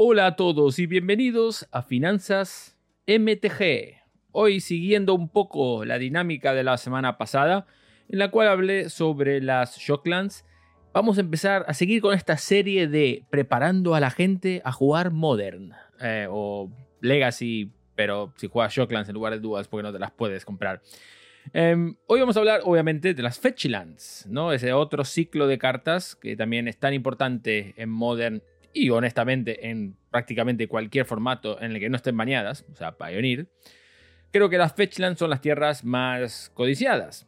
Hola a todos y bienvenidos a Finanzas MTG. Hoy siguiendo un poco la dinámica de la semana pasada, en la cual hablé sobre las Shocklands, vamos a empezar a seguir con esta serie de preparando a la gente a jugar Modern eh, o Legacy, pero si juegas Shocklands en lugar de Duals porque no te las puedes comprar. Em, hoy vamos a hablar, obviamente, de las Fetchlands, ¿no? Ese otro ciclo de cartas que también es tan importante en Modern y, honestamente, en prácticamente cualquier formato en el que no estén bañadas, o sea, Pioneer. Creo que las Fetchlands son las tierras más codiciadas.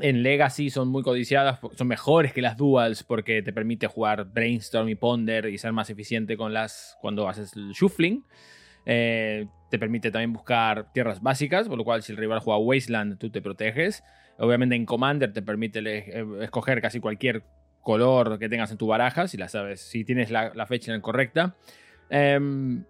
En Legacy son muy codiciadas, son mejores que las Duals porque te permite jugar Brainstorm y Ponder y ser más eficiente con las cuando haces el Shuffling. Eh, te permite también buscar tierras básicas, por lo cual si el rival juega Wasteland, tú te proteges. Obviamente en Commander te permite eh, escoger casi cualquier color que tengas en tu baraja, si la sabes, si tienes la, fecha correcta. Em,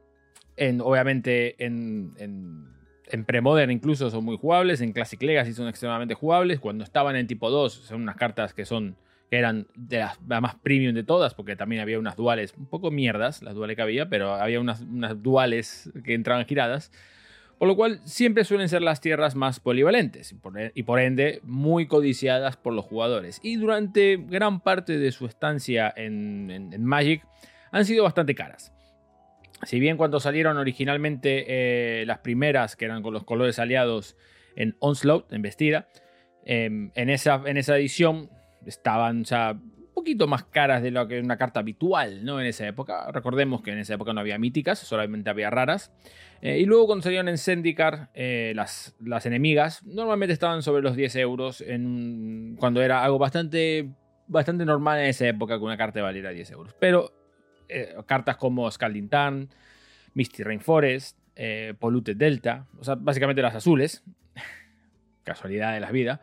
en, obviamente en, en, en Premodern incluso son muy jugables, en Classic Legacy son extremadamente jugables. Cuando estaban en tipo 2 son unas cartas que son que eran de las, más premium de todas, porque también había unas duales un poco mierdas, las duales que había, pero había unas, unas duales que entraban giradas. Por lo cual siempre suelen ser las tierras más polivalentes y por, ende muy codiciadas por los jugadores. Y durante gran parte de su estancia en, Magic han sido bastante caras. Si bien cuando salieron originalmente eh, las primeras, que eran con los colores aliados en Onslaught, en Vestida, em, en, esa, en esa edición estaban ya poquito más caras de lo que una carta habitual, ¿no? En esa época. Recordemos que en esa época no había míticas, solamente había raras. Eh, y luego cuando salieron en Zendikar, eh, las, las enemigas normalmente estaban sobre los 10 euros en, cuando era algo bastante, bastante normal en esa época que una carta valiera 10 euros. Pero eh, cartas como Scalding Tarn, Misty Rainforest, Polluted Delta, o sea, básicamente las azules, casualidad de la vida,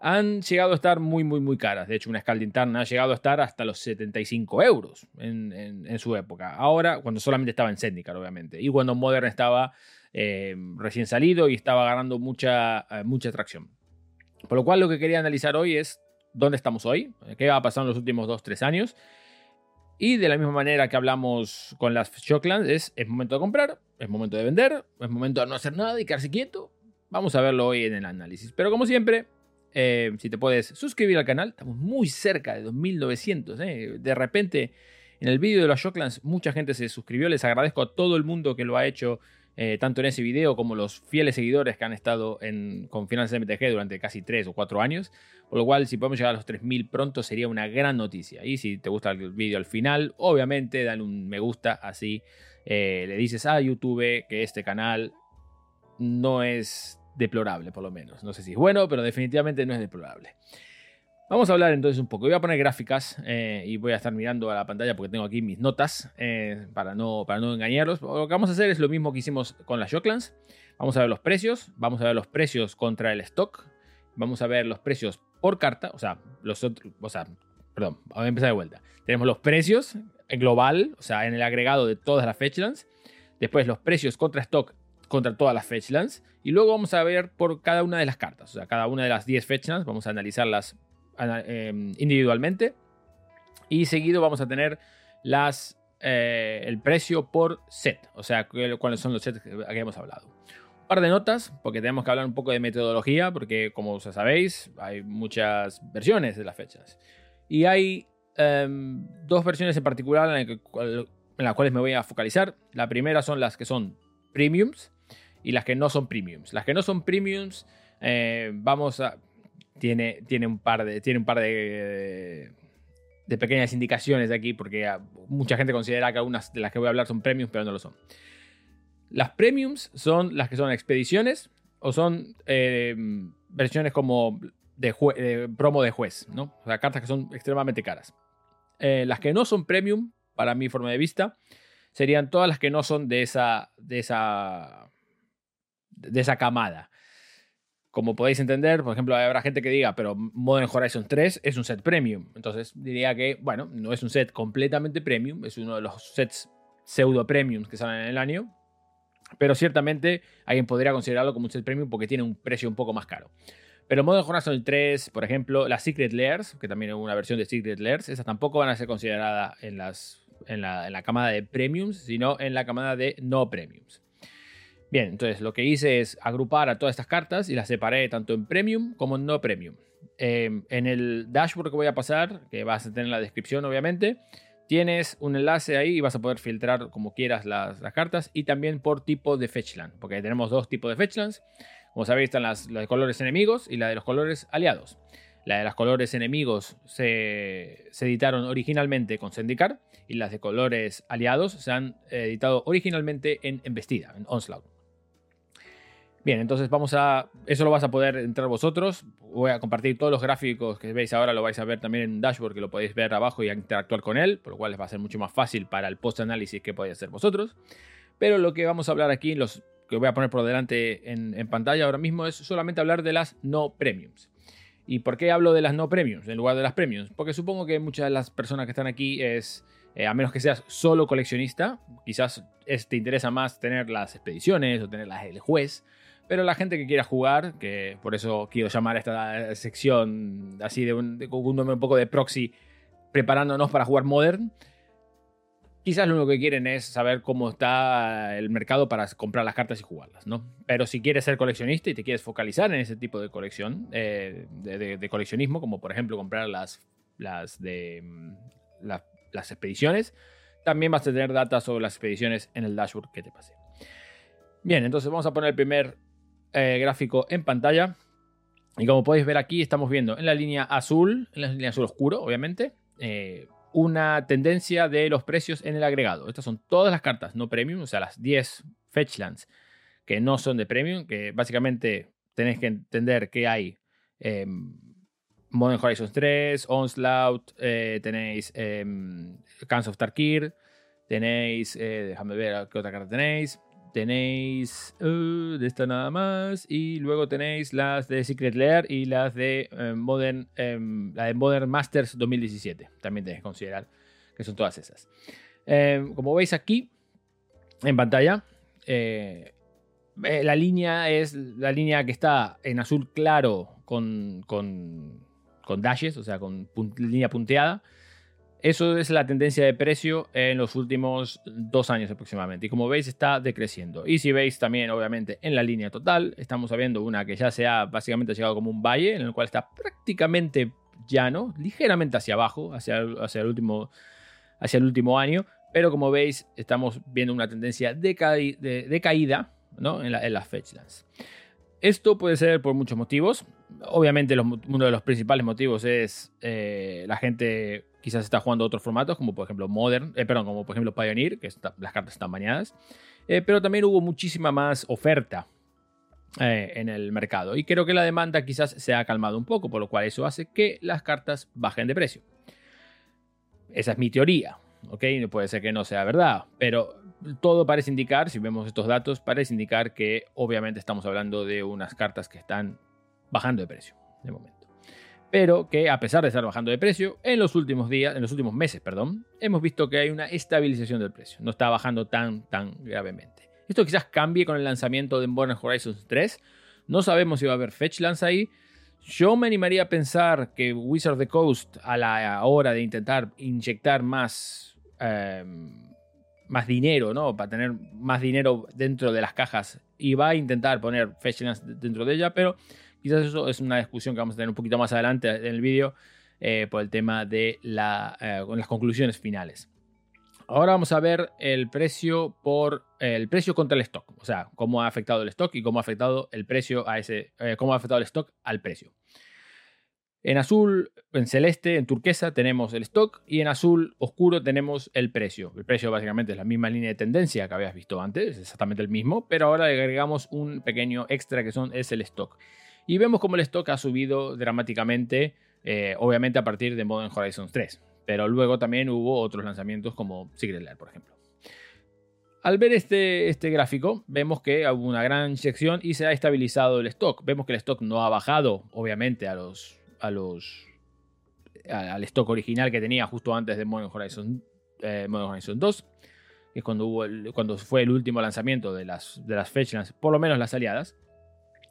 han llegado a estar muy, muy, muy caras. De hecho, una Scalding Tarn ha llegado a estar hasta los 75 euros en, su época. Ahora, cuando solamente estaba en Zendikar, obviamente. Y cuando Modern estaba eh, recién salido y estaba ganando mucha, eh, mucha atracción. Por lo cual, lo que quería analizar hoy es dónde estamos hoy, qué ha pasado en los últimos 2-3 años. Y de la misma manera que hablamos con las Shocklands, es, es momento de comprar, es momento de vender, es momento de no hacer nada y quedarse quieto. Vamos a verlo hoy en el análisis. Pero como siempre, eh, si te puedes suscribir al canal, estamos muy cerca de 2900. Eh. De repente, en el vídeo de los Shocklands, mucha gente se suscribió. Les agradezco a todo el mundo que lo ha hecho, eh, tanto en ese video como los fieles seguidores que han estado en, con Finanzas MTG durante casi 3 o 4 años. Por lo cual, si podemos llegar a los 3000 pronto, sería una gran noticia. Y si te gusta el vídeo al final, obviamente, dale un me gusta, así le dices a YouTube que este canal no es deplorable, por lo menos. No sé si es bueno, pero definitivamente no es deplorable. Vamos a hablar entonces un poco. Voy a poner gráficas eh, y voy a estar mirando a la pantalla porque tengo aquí mis notas eh, para, no, para no engañarlos. Lo que vamos a hacer es lo mismo que hicimos con las Shocklands. Vamos a ver los precios, vamos a ver los precios contra el stock, vamos a ver los precios por carta, o sea, los otros, o sea, perdón, vamos a empezar de vuelta. Tenemos los precios en global, o sea, en el agregado de todas las Fetchlands. Después los precios contra stock contra todas las fetchlands. Y luego vamos a ver por cada una de las cartas. O sea, cada una de las 10 fetchlands vamos a analizarlas em, individualmente. Y seguido vamos a tener las, eh, el precio por set. O sea, cuáles son los sets que hemos hablado. Un par de notas, porque tenemos que hablar un poco de metodología, porque como sabéis, hay muchas versiones de las fechas. Y hay em, dos versiones en particular en las cuales me voy a focalizar. La primera son las que son premiums y las que no son premiums. Las que no son premiums, eh, vamos a. Tiene, tiene un par de. Tiene un par de. de pequeñas indicaciones de aquí, porque mucha gente considera que algunas de las que voy a hablar son premiums, pero no lo son. Las premiums son las que son expediciones o son eh, versiones como de, promo de juez, ¿no? O sea, cartas que son extremadamente caras. Eh, las que no son premium, para mi forma de vista, serían todas las que no son de esa, de esa de esa camada. Como podéis entender, por ejemplo, habrá gente que diga, pero Modern Horizon 3 es un set premium. Entonces diría que, bueno, no es un set completamente premium, es uno de los sets pseudo premiums que salen en el año. Pero ciertamente alguien podría considerarlo como un set premium porque tiene un precio un poco más caro. Pero Modern Horizon 3, por ejemplo, las Secret Layers, que también es una versión de Secret Layers, esas tampoco van a ser consideradas en las en la, en la camada de premiums, sino en la camada de no premiums. Bien, entonces lo que hice es agrupar a todas estas cartas y las separé tanto en premium como en no premium. Em, en el dashboard que voy a pasar, que vas a tener en la descripción obviamente, tienes un enlace ahí y vas a poder filtrar como quieras las, cartas y también por tipo de fetchland, porque tenemos dos tipos de fetchlands. Como sabéis, están las, las de colores enemigos y la de los colores aliados. La de los colores enemigos se, editaron originalmente con Zendikar y las de colores aliados se han editado originalmente en Embestida, en Onslaught. Bien, entonces vamos a. Eso lo vas a poder entrar vosotros. Voy a compartir todos los gráficos que veis ahora, lo vais a ver también en Dashboard, que lo podéis ver abajo y interactuar con él, por lo cual les va a ser mucho más fácil para el post-análisis que podéis hacer vosotros. Pero lo que vamos a hablar aquí, los que voy a poner por delante en, pantalla ahora mismo, es solamente hablar de las no premiums. ¿Y por qué hablo de las no premiums en lugar de las premiums? Porque supongo que muchas de las personas que están aquí es. Eh, a menos que seas solo coleccionista, quizás te interesa más tener las expediciones o tener las del juez, pero la gente que quiera jugar, que por eso quiero llamar a esta sección así de un, un poco de proxy, preparándonos para jugar Modern, quizás lo único que quieren es saber cómo está el mercado para comprar las cartas y jugarlas, ¿no? Pero si quieres ser coleccionista y te quieres focalizar en ese tipo de colección, eh, de, coleccionismo, como por ejemplo comprar las, las de mm, las expediciones, también vas a tener datos sobre las expediciones en el dashboard que te pasé. Bien, entonces vamos a poner el primer eh, gráfico en pantalla. Y como podéis ver aquí, estamos viendo en la línea azul, en la línea azul oscuro, obviamente, eh, una tendencia de los precios en el agregado. Estas son todas las cartas no premium, o sea, las 10 fetchlands que no son de premium, que básicamente tenéis que entender que hay eh, Modern Horizons 3, Onslaught, tenéis eh, of Tarkir, tenéis, déjame ver qué otra carta tenéis, tenéis uh, de esta nada más y luego tenéis las de Secret Lair y las de eh, Modern em, la de Modern Masters 2017 también tenéis que considerar que son todas esas. Em, como veis aquí en pantalla eh, eh, la línea es la línea que está en azul claro con, con, con dashes o sea con línea punteada eso es la tendencia de precio en los últimos dos años aproximadamente. Y como veis, está decreciendo. Y si veis también, obviamente, en la línea total, estamos viendo una que ya se ha básicamente llegado como un valle, en el cual está prácticamente llano, ligeramente hacia abajo, hacia, hacia, el, último, hacia el último año. Pero como veis, estamos viendo una tendencia de, caída ¿no? en, las fetchlands. Esto puede ser por muchos motivos. Obviamente uno de los principales motivos es eh, la gente quizás está jugando otros formatos, como por ejemplo Modern, eh, perdón, como por ejemplo Pioneer, que las cartas están bañadas. Eh, pero también hubo muchísima más oferta en el mercado. Y creo que la demanda quizás se ha calmado un poco, por lo cual eso hace que las cartas bajen de precio. Esa es mi teoría, ¿ok? Puede ser que no sea verdad, pero todo parece indicar, si vemos estos datos, parece indicar que obviamente estamos hablando de unas cartas que están bajando de precio de momento. Pero que a pesar de estar bajando de precio, en los últimos días, en los últimos meses, perdón, hemos visto que hay una estabilización del precio. No está bajando tan, tan gravemente. Esto quizás cambie con el lanzamiento de Modern Horizons 3. No sabemos si va a haber Fetchlands ahí. Yo me animaría a pensar que Wizard of the Coast, a la hora de intentar inyectar más em, más dinero, ¿no? Para tener más dinero dentro de las cajas y va a intentar poner Fetchlands dentro de ella, pero quizás eso es una discusión que vamos a tener un poquito más adelante en el vídeo eh, por el tema de la, eh, las conclusiones finales. Ahora vamos a ver el precio por el precio contra el stock, o sea, cómo ha afectado el stock y cómo ha afectado el precio a ese, eh, cómo ha afectado el stock al precio. En azul, en celeste, en turquesa tenemos el stock y en azul oscuro tenemos el precio. El precio básicamente es la misma línea de tendencia que habías visto antes, es exactamente el mismo, pero ahora le agregamos un pequeño extra que es el stock. Y vemos como el stock ha subido dramáticamente, eh, obviamente a partir de Modern Horizons 3, pero luego también hubo otros lanzamientos como Secret Lair, por ejemplo. Al ver este, este gráfico, vemos que hubo una gran sección y se ha estabilizado el stock. Vemos que el stock no ha bajado, obviamente, a los a los al stock original que tenía justo antes de Modern Horizon, eh, Horizon 2, que es cuando, hubo cuando fue el último lanzamiento de las, de las fetchlands, por lo menos las aliadas.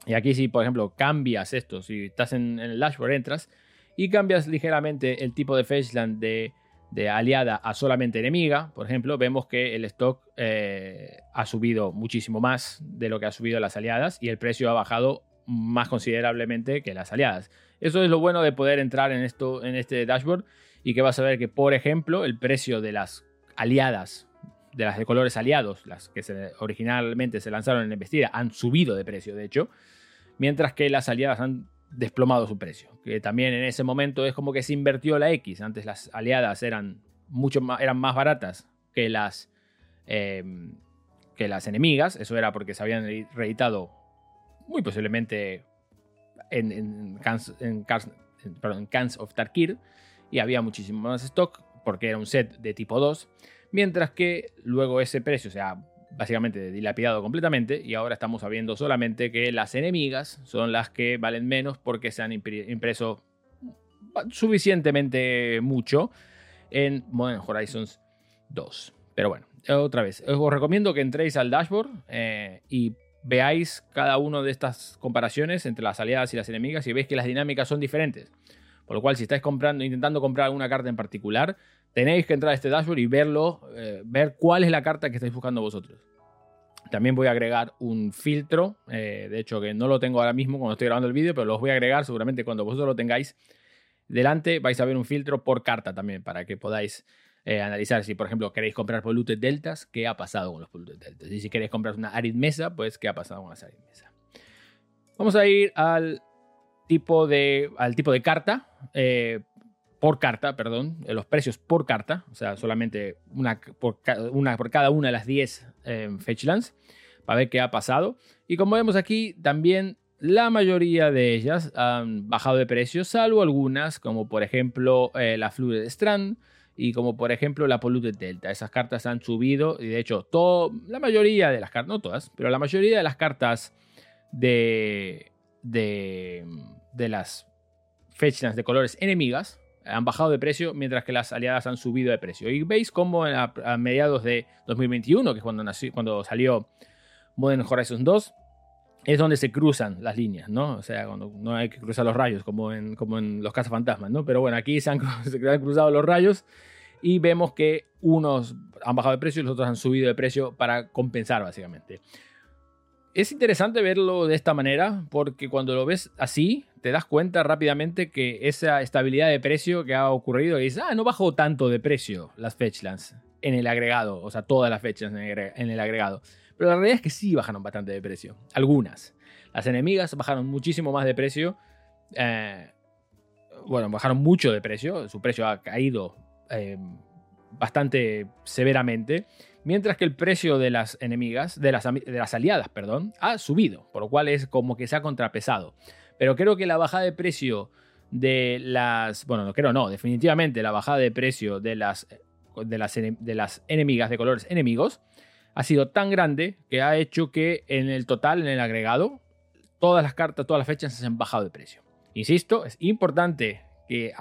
Y aquí si, por ejemplo, cambias esto, si estás en, el dashboard, entras y cambias ligeramente el tipo de fetchland de, de aliada a solamente enemiga, por ejemplo, vemos que el stock eh, ha subido muchísimo más de lo que ha subido las aliadas y el precio ha bajado más considerablemente que las aliadas. Eso es lo bueno de poder entrar en, esto, en este dashboard y que vas a ver que, por ejemplo, el precio de las aliadas, de las de colores aliados, las que originalmente se lanzaron en investida, han subido de precio, de hecho, mientras que las aliadas han desplomado su precio. Que también en ese momento es como que se invirtió la X. Antes las aliadas eran mucho más, eran más baratas que las, em, que las enemigas. Eso era porque se habían reeditado muy posiblemente en, en, Cans, en, Cans of Tarkir y había muchísimo más stock porque era un set de tipo 2. Mientras que luego ese precio, o sea, básicamente dilapidado completamente y ahora estamos sabiendo solamente que las enemigas son las que valen menos porque se han impreso suficientemente mucho en Modern Horizons 2. Pero bueno, otra vez, os recomiendo que entréis al dashboard eh, y veáis cada una de estas comparaciones entre las aliadas y las enemigas y veis que las dinámicas son diferentes. Por lo cual, si estáis comprando, intentando comprar alguna carta en particular, tenéis que entrar a este dashboard y verlo, eh, ver cuál es la carta que estáis buscando vosotros. También voy a agregar un filtro, eh, de hecho que no lo tengo ahora mismo cuando estoy grabando el vídeo, pero los voy a agregar seguramente cuando vosotros lo tengáis delante vais a ver un filtro por carta también para que podáis eh, analizar si, por ejemplo, queréis comprar polluted deltas, qué ha pasado con los polluted deltas. Y si queréis comprar una aritmesa, pues qué ha pasado con las aritmesa. Vamos a ir al tipo de, al tipo de carta, eh, por carta, perdón, los precios por carta, o sea, solamente una por, una por cada una de las 10 eh, fetchlands, para ver qué ha pasado. Y como vemos aquí, también la mayoría de ellas han bajado de precio, salvo algunas, como por ejemplo eh, la Fluid Strand y como por ejemplo la Polluted Delta. Esas cartas han subido y de hecho todo, la mayoría de las cartas, no todas, pero la mayoría de las cartas de, de, de las fetchlands de colores enemigas han bajado de precio mientras que las aliadas han subido de precio. Y veis cómo a, mediados de 2021, que es cuando, cuando salió Modern Horizon 2, es donde se cruzan las líneas, ¿no? O sea, cuando no hay que cruzar los rayos como en, como en los cazafantasmas, ¿no? Pero bueno, aquí se han, se han cruzado los rayos y vemos que unos han bajado de precio y los otros han subido de precio para compensar básicamente. Es interesante verlo de esta manera porque cuando lo ves así te das cuenta rápidamente que esa estabilidad de precio que ha ocurrido y dices, ah, no bajó tanto de precio las fetchlands en el agregado, o sea, todas las fechas en el agregado. Pero la realidad es que sí bajaron bastante de precio. Algunas. Las enemigas bajaron muchísimo más de precio. Eh, bueno, bajaron mucho de precio. Su precio ha caído eh, bastante severamente. Mientras que el precio de las enemigas, de las, de las aliadas, perdón, ha subido. Por lo cual es como que se ha contrapesado. Pero creo que la bajada de precio de las. Bueno, no creo, no. Definitivamente la bajada de precio de las, de las, de las enemigas de colores enemigos ha sido tan grande que ha hecho que en el total, en el agregado, todas las cartas, todas las fechas se han bajado de precio. Insisto, es importante que,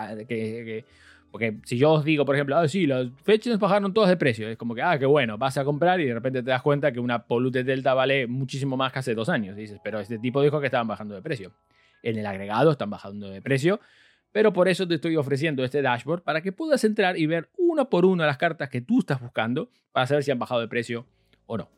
porque si yo os digo, por ejemplo, ah, sí, las fechas bajaron todas de precio, es como que, ah, qué bueno, vas a comprar y de repente te das cuenta que una Polute Delta vale muchísimo más que hace dos años. dices, pero este tipo dijo que estaban bajando de precio. En el agregado están bajando de precio, pero por eso te estoy ofreciendo este dashboard para que puedas entrar y ver una por una las cartas que tú estás buscando para saber si han bajado de precio o no.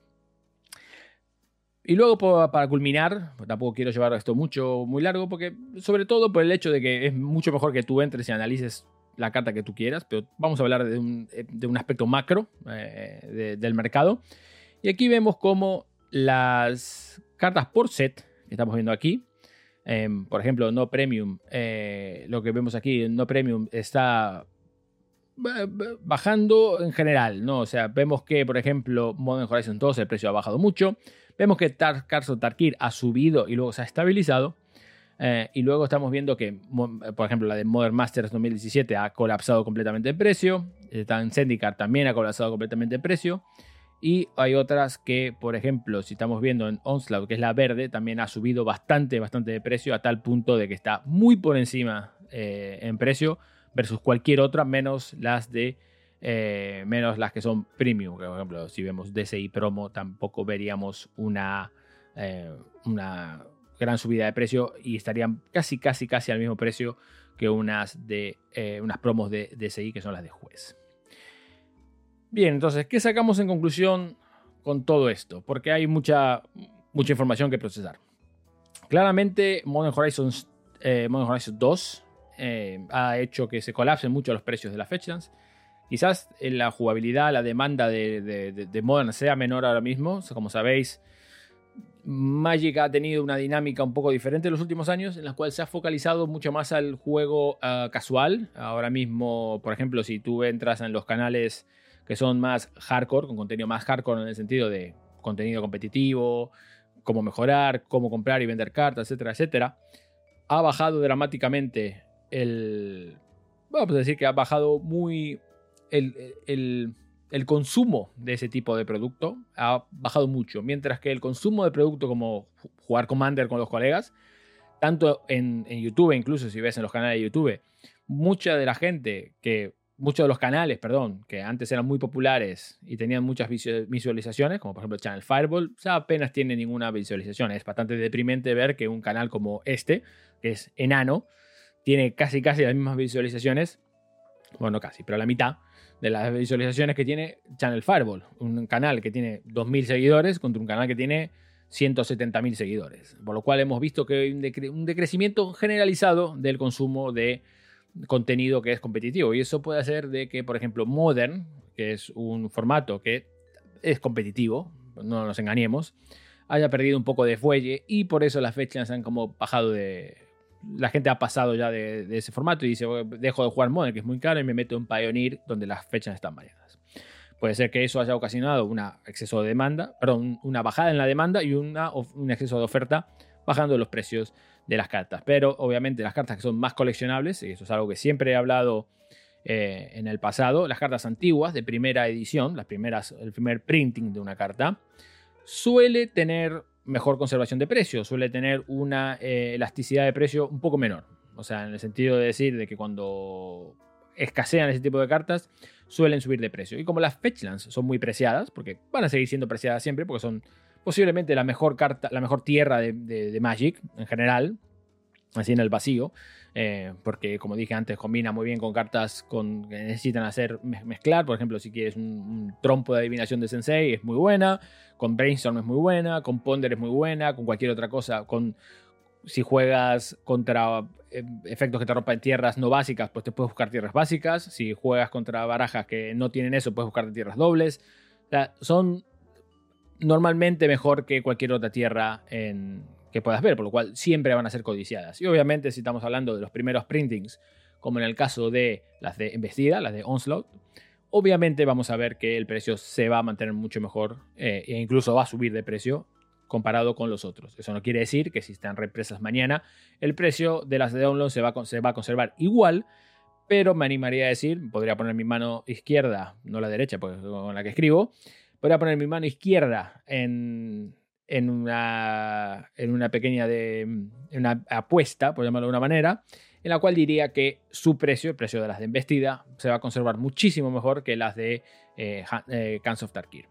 Y luego para culminar, tampoco quiero llevar esto mucho, muy largo, porque sobre todo por el hecho de que es mucho mejor que tú entres y analices la carta que tú quieras, pero vamos a hablar de un, aspecto macro eh, del mercado. Y aquí vemos como las cartas por set, que estamos viendo aquí, em, por ejemplo, no premium, eh, lo que vemos aquí, no premium está bajando en general, ¿no? O sea, vemos que, por ejemplo, Modern Horizon 2 el precio ha bajado mucho. Vemos que Tar Tarkir ha subido y luego se ha estabilizado. Eh, y luego estamos viendo que, por ejemplo, la de Modern Masters 2017 ha colapsado completamente el precio. Tan Zendikar también ha colapsado completamente el precio. Y hay otras que, por ejemplo, si estamos viendo en Onslaught, que es la verde, también ha subido bastante, bastante de precio, a tal punto de que está muy por encima eh, en precio versus cualquier otra, menos las de eh, menos las que son premium. Por ejemplo, si vemos DCI promo, tampoco veríamos una, eh, una gran subida de precio y estarían casi, casi, casi al mismo precio que unas, de, eh, unas promos de DSI que son las de juez. Bien, entonces, ¿qué sacamos en conclusión con todo esto? Porque hay mucha, mucha información que procesar. Claramente, Modern Horizons, Modern Horizons 2 eh, ha hecho que se colapsen mucho los precios de las Fetchlands. Quizás en la jugabilidad, la demanda de, de, Modern sea menor ahora mismo. como sabéis, Magic ha tenido una dinámica un poco diferente en los últimos años, en la cual se ha focalizado mucho más al juego ah, casual. Ahora mismo, por ejemplo, si tú entras en los canales que son más hardcore, con contenido más hardcore en el sentido de contenido competitivo, cómo mejorar, cómo comprar y vender cartas, etcétera, etcétera, ha bajado dramáticamente el... Vamos a decir que ha bajado muy el, consumo de ese tipo de producto ha bajado mucho, mientras que el consumo de producto como jugar Commander con los colegas, tanto en, en, YouTube, incluso si ves en los canales de YouTube, mucha de la gente que, muchos de los canales, perdón, que antes eran muy populares y tenían muchas visualizaciones, como por ejemplo Channel Fireball, ya apenas tiene ninguna visualización. Es bastante deprimente ver que un canal como este, que es enano, tiene casi casi las mismas visualizaciones, bueno, casi, pero la mitad de las visualizaciones que tiene Channel Fireball, un canal que tiene 2.000 seguidores contra un canal que tiene 170.000 seguidores. Por lo cual hemos visto que hay un, decrecimiento generalizado del consumo de contenido que es competitivo. Y eso puede hacer de que, por ejemplo, Modern, que es un formato que es competitivo, no nos engañemos, haya perdido un poco de fuelle y por eso las fechas han como bajado de, la gente ha pasado ya de, ese formato y dice, dejo de jugar Modern, que es muy caro, y me meto en Pioneer, donde las fechas están variadas. Puede ser que eso haya ocasionado un exceso de demanda, perdón, una bajada en la demanda y una, un exceso de oferta, bajando los precios de las cartas. Pero obviamente las cartas que son más coleccionables, y eso es algo que siempre he hablado eh, en el pasado, las cartas antiguas de primera edición, las primeras, el primer printing de una carta, suele tener mejor conservación de precio, suele tener una eh, elasticidad de precio un poco menor. O sea, en el sentido de decir de que cuando escasean ese tipo de cartas, suelen subir de precio. Y como las Fetchlands son muy preciadas, porque van a seguir siendo preciadas siempre, porque son posiblemente la mejor carta, la mejor tierra de Magic en general, así en el vacío, eh, porque como dije antes, combina muy bien con cartas con, que necesitan hacer mezclar. Por ejemplo, si quieres un, trompo de adivinación de Sensei, es muy buena. Con Brainstorm es muy buena. Con Ponder es muy buena. Con cualquier otra cosa. Con, si juegas contra eh, efectos que te rompan tierras no básicas, pues te puedes buscar tierras básicas. Si juegas contra barajas que no tienen eso, puedes buscar tierras dobles. son normalmente mejor que cualquier otra tierra en, que puedas ver, por lo cual siempre van a ser codiciadas. Y obviamente si estamos hablando de los primeros printings, como en el caso de las de Embestida, las de Onslaught, obviamente vamos a ver que el precio se va a mantener mucho mejor eh, e incluso va a subir de precio comparado con los otros. Eso no quiere decir que si están represas mañana, el precio de las de Download se va, se va a conservar igual, pero me animaría a decir, podría poner mi mano izquierda, no la derecha, porque con la que escribo, podría poner mi mano izquierda en, en una, en una pequeña de, una apuesta, por llamarlo de una manera, en la cual diría que su precio, el precio de las de embestida, se va a conservar muchísimo mejor que las de eh, eh of Tarkir.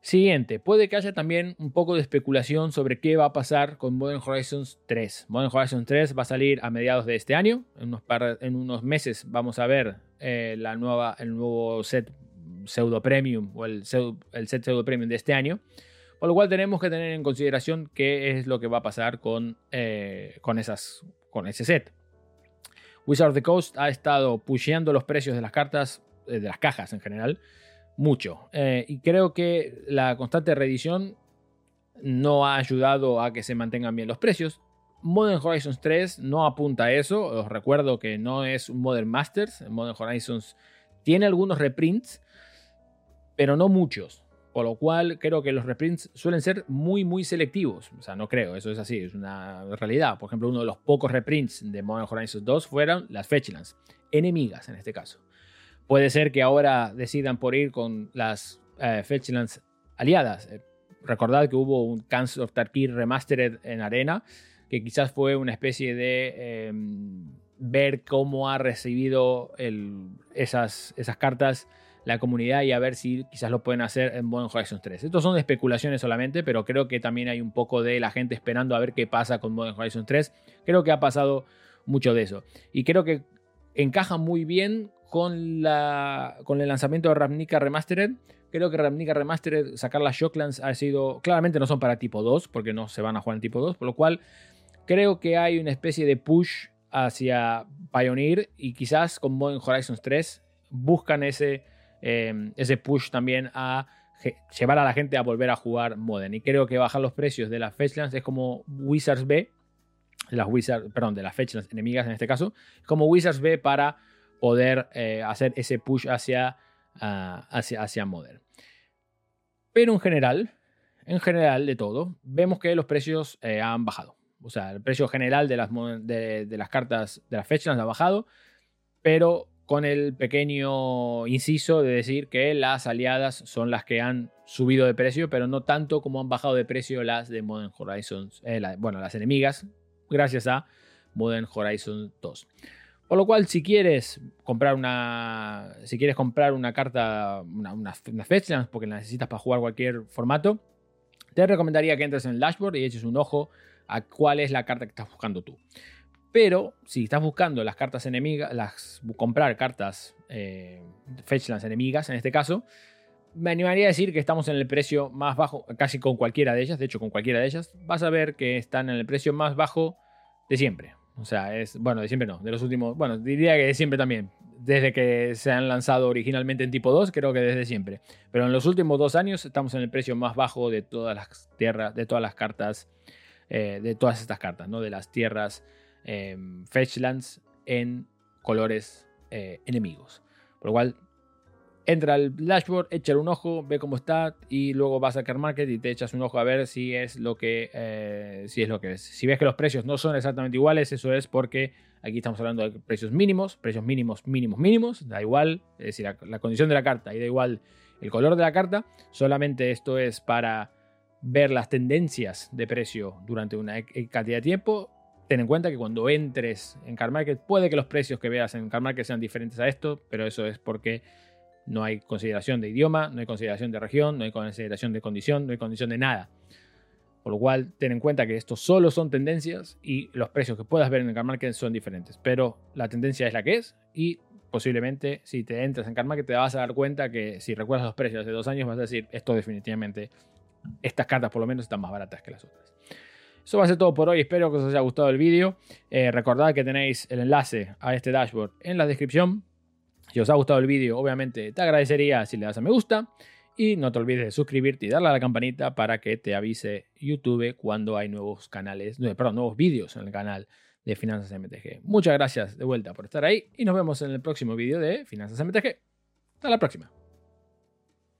Siguiente, puede que haya también un poco de especulación sobre qué va a pasar con Modern Horizons 3. Modern Horizons 3 va a salir a mediados de este año. En unos, en unos meses vamos a ver eh, la nueva, el nuevo set pseudo premium o el, el set pseudo premium de este año. Con lo cual tenemos que tener en consideración qué es lo que va a pasar con, eh, con, esas, con ese set. Wizard of the Coast ha estado pusheando los precios de las cartas, eh, de las cajas en general, mucho. Eh, y creo que la constante reedición no ha ayudado a que se mantengan bien los precios. Modern Horizons 3 no apunta a eso. Os recuerdo que no es un Modern Masters. Modern Horizons tiene algunos reprints, pero no muchos. Por lo cual creo que los reprints suelen ser muy, muy selectivos. O sea, no creo, eso es así, es una realidad. Por ejemplo, uno de los pocos reprints de Modern Horizons 2 fueron las Fetchlands, enemigas en este caso. Puede ser que ahora decidan por ir con las eh, Fetchlands aliadas. Eh, recordad que hubo un Cancer of Tarkir Remastered en Arena, que quizás fue una especie de em, ver cómo ha recibido esas, esas cartas la comunidad y a ver si quizás lo pueden hacer en Modern Horizon 3. Estos son especulaciones solamente, pero creo que también hay un poco de la gente esperando a ver qué pasa con Modern Horizon 3. Creo que ha pasado mucho de eso. Y creo que encaja muy bien con, la, con el lanzamiento de Ravnica Remastered. Creo que Ravnica Remastered, sacar las Shocklands ha sido. Claramente no son para tipo 2, porque no se van a jugar en tipo 2, por lo cual creo que hay una especie de push hacia Pioneer y quizás con Modern Horizons 3 buscan ese Em, ese push también a llevar a la gente a volver a jugar Modern. Y creo que bajar los precios de las Fetchlands es como Wizards B, las Wizards, perdón, de las Fetchlands enemigas en este caso, como Wizards B para poder eh, hacer ese push hacia, ah, hacia, hacia Modern. Pero en general, en general de todo, vemos que los precios eh, han bajado. O sea, el precio general de las, de, de las cartas de las Fetchlands ha bajado, pero con el pequeño inciso de decir que las aliadas son las que han subido de precio, pero no tanto como han bajado de precio las de Modern Horizons, eh, bueno, las enemigas, gracias a Modern Horizon 2. Por lo cual, si quieres comprar una, si quieres comprar una carta, una, una, porque la necesitas para jugar cualquier formato, te recomendaría que entres en el dashboard y eches un ojo a cuál es la carta que estás buscando tú. Pero si estás buscando las cartas enemigas, comprar cartas eh, Fetchlands enemigas en este caso, me animaría a decir que estamos en el precio más bajo, casi con cualquiera de ellas, de hecho con cualquiera de ellas, vas a ver que están en el precio más bajo de siempre. O sea, es, bueno, de siempre no, de los últimos, bueno, diría que de siempre también, desde que se han lanzado originalmente en tipo 2, creo que desde siempre. Pero en los últimos dos años estamos en el precio más bajo de todas las tierras, de todas las cartas, eh, de todas estas cartas, ¿no? De las tierras Em, Fetchlands en colores eh, enemigos. Por lo cual, entra al dashboard, echa un ojo, ve cómo está y luego vas a Car Market y te echas un ojo a ver si es lo que eh, si es lo que es. Si ves que los precios no son exactamente iguales, eso es porque aquí estamos hablando de precios mínimos, precios mínimos, mínimos, mínimos, da igual, es decir, la, la condición de la carta y da igual el color de la carta, solamente esto es para ver las tendencias de precio durante una cantidad de tiempo ten en cuenta que cuando entres en Car Market, puede que los precios que veas en Car Market sean diferentes a esto, pero eso es porque no hay consideración de idioma, no hay consideración de región, no hay consideración de condición, no hay condición de nada. Por lo cual, ten en cuenta que estos solo son tendencias y los precios que puedas ver en el son diferentes. Pero la tendencia es la que es y posiblemente si te entras en Car Market te vas a dar cuenta que si recuerdas los precios de hace dos años vas a decir, esto definitivamente, estas cartas por lo menos están más baratas que las otras. Eso va a ser todo por hoy. Espero que os haya gustado el vídeo. Eh, recordad que tenéis el enlace a este dashboard en la descripción. Si os ha gustado el vídeo, obviamente te agradecería si le das a me gusta. Y no te olvides de suscribirte y darle a la campanita para que te avise YouTube cuando hay nuevos canales, perdón, nuevos vídeos en el canal de Finanzas MTG. Muchas gracias de vuelta por estar ahí y nos vemos en el próximo vídeo de Finanzas MTG. Hasta la próxima.